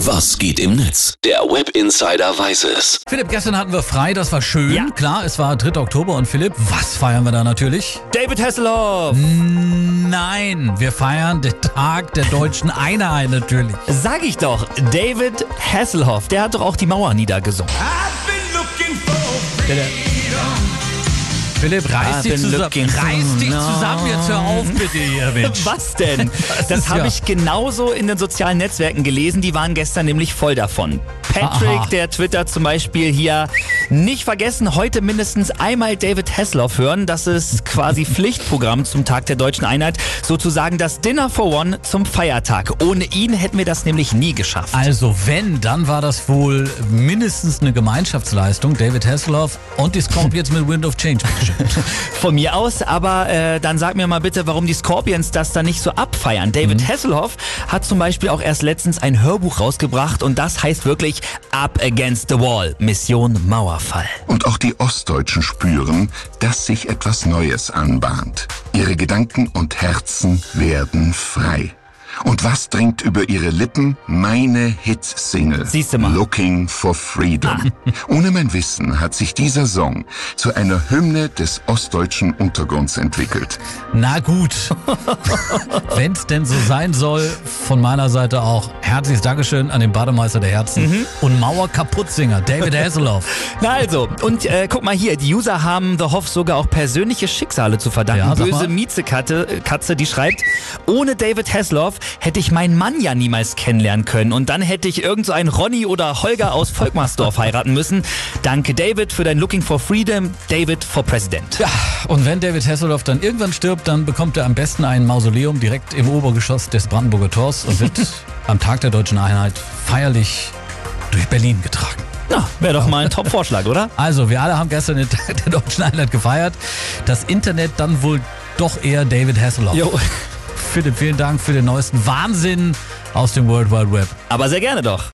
Was geht im Netz? Der Web Insider weiß es. Philipp, gestern hatten wir frei, das war schön. Ja. Klar, es war 3. Oktober und Philipp, was feiern wir da natürlich? David Hasselhoff. Nein, wir feiern den Tag der deutschen Einheit natürlich. Sag ich doch, David Hasselhoff, der hat doch auch die Mauer niedergesungen. Der, der, Philipp, reiß dich zusammen. Reiß dich zusammen, jetzt hör auf bitte hier, Mensch. Was denn? Das Das habe ja- ich genauso in den sozialen Netzwerken gelesen. Die waren gestern nämlich voll davon. Patrick, Aha. der twittert zum Beispiel hier, nicht vergessen, heute mindestens einmal David Hasselhoff hören. Das ist quasi Pflichtprogramm zum Tag der deutschen Einheit. Sozusagen das Dinner for One zum Feiertag. Ohne ihn hätten wir das nämlich nie geschafft. Also wenn, dann war das wohl mindestens eine Gemeinschaftsleistung. David Hasselhoff und die Scorpions mit Wind of Change. Von mir aus, aber äh, dann sag mir mal bitte, warum die Scorpions das dann nicht so abfeiern. David Hasselhoff hat zum Beispiel auch erst letztens ein Hörbuch rausgebracht und das heißt wirklich Up Against the Wall, Mission Mauerfall. Und auch die Ostdeutschen spüren, dass sich etwas Neues anbahnt. Ihre Gedanken und Herzen werden frei. Und was dringt über ihre Lippen? Meine Hit-Single. Siehste mal. Looking for Freedom. Ohne mein Wissen hat sich dieser Song zu einer Hymne des ostdeutschen Untergrunds entwickelt. Na gut. Wenn es denn so sein soll, von meiner Seite auch herzliches Dankeschön an den Bademeister der Herzen Mhm. und Mauer-Kaputtsinger David Hasselhoff. Na also, und äh, guck mal hier, die User haben The Hoff sogar auch persönliche Schicksale zu verdanken. Ja, Böse. Miezekatze, äh, Katze, die schreibt, ohne David Hasselhoff hätte ich meinen Mann ja niemals kennenlernen können und dann hätte ich irgend so einen Ronny oder Holger aus Volkmarsdorf heiraten müssen. Danke David für dein Looking for Freedom, David for President. Ja, und wenn David Hasselhoff dann irgendwann stirbt, dann bekommt er am besten ein Mausoleum direkt im Obergeschoss des Brandenburger Tors und wird am Tag der deutschen Einheit feierlich durch Berlin getragen. Na, wäre doch mal ein Top-Vorschlag, oder? Also, wir alle haben gestern den Tag der deutschen Einheit gefeiert. Das Internet dann wohl doch eher David Hasselhoff. Jo, Philipp, vielen Dank für den neuesten Wahnsinn aus dem World Wide Web. aber sehr gerne doch.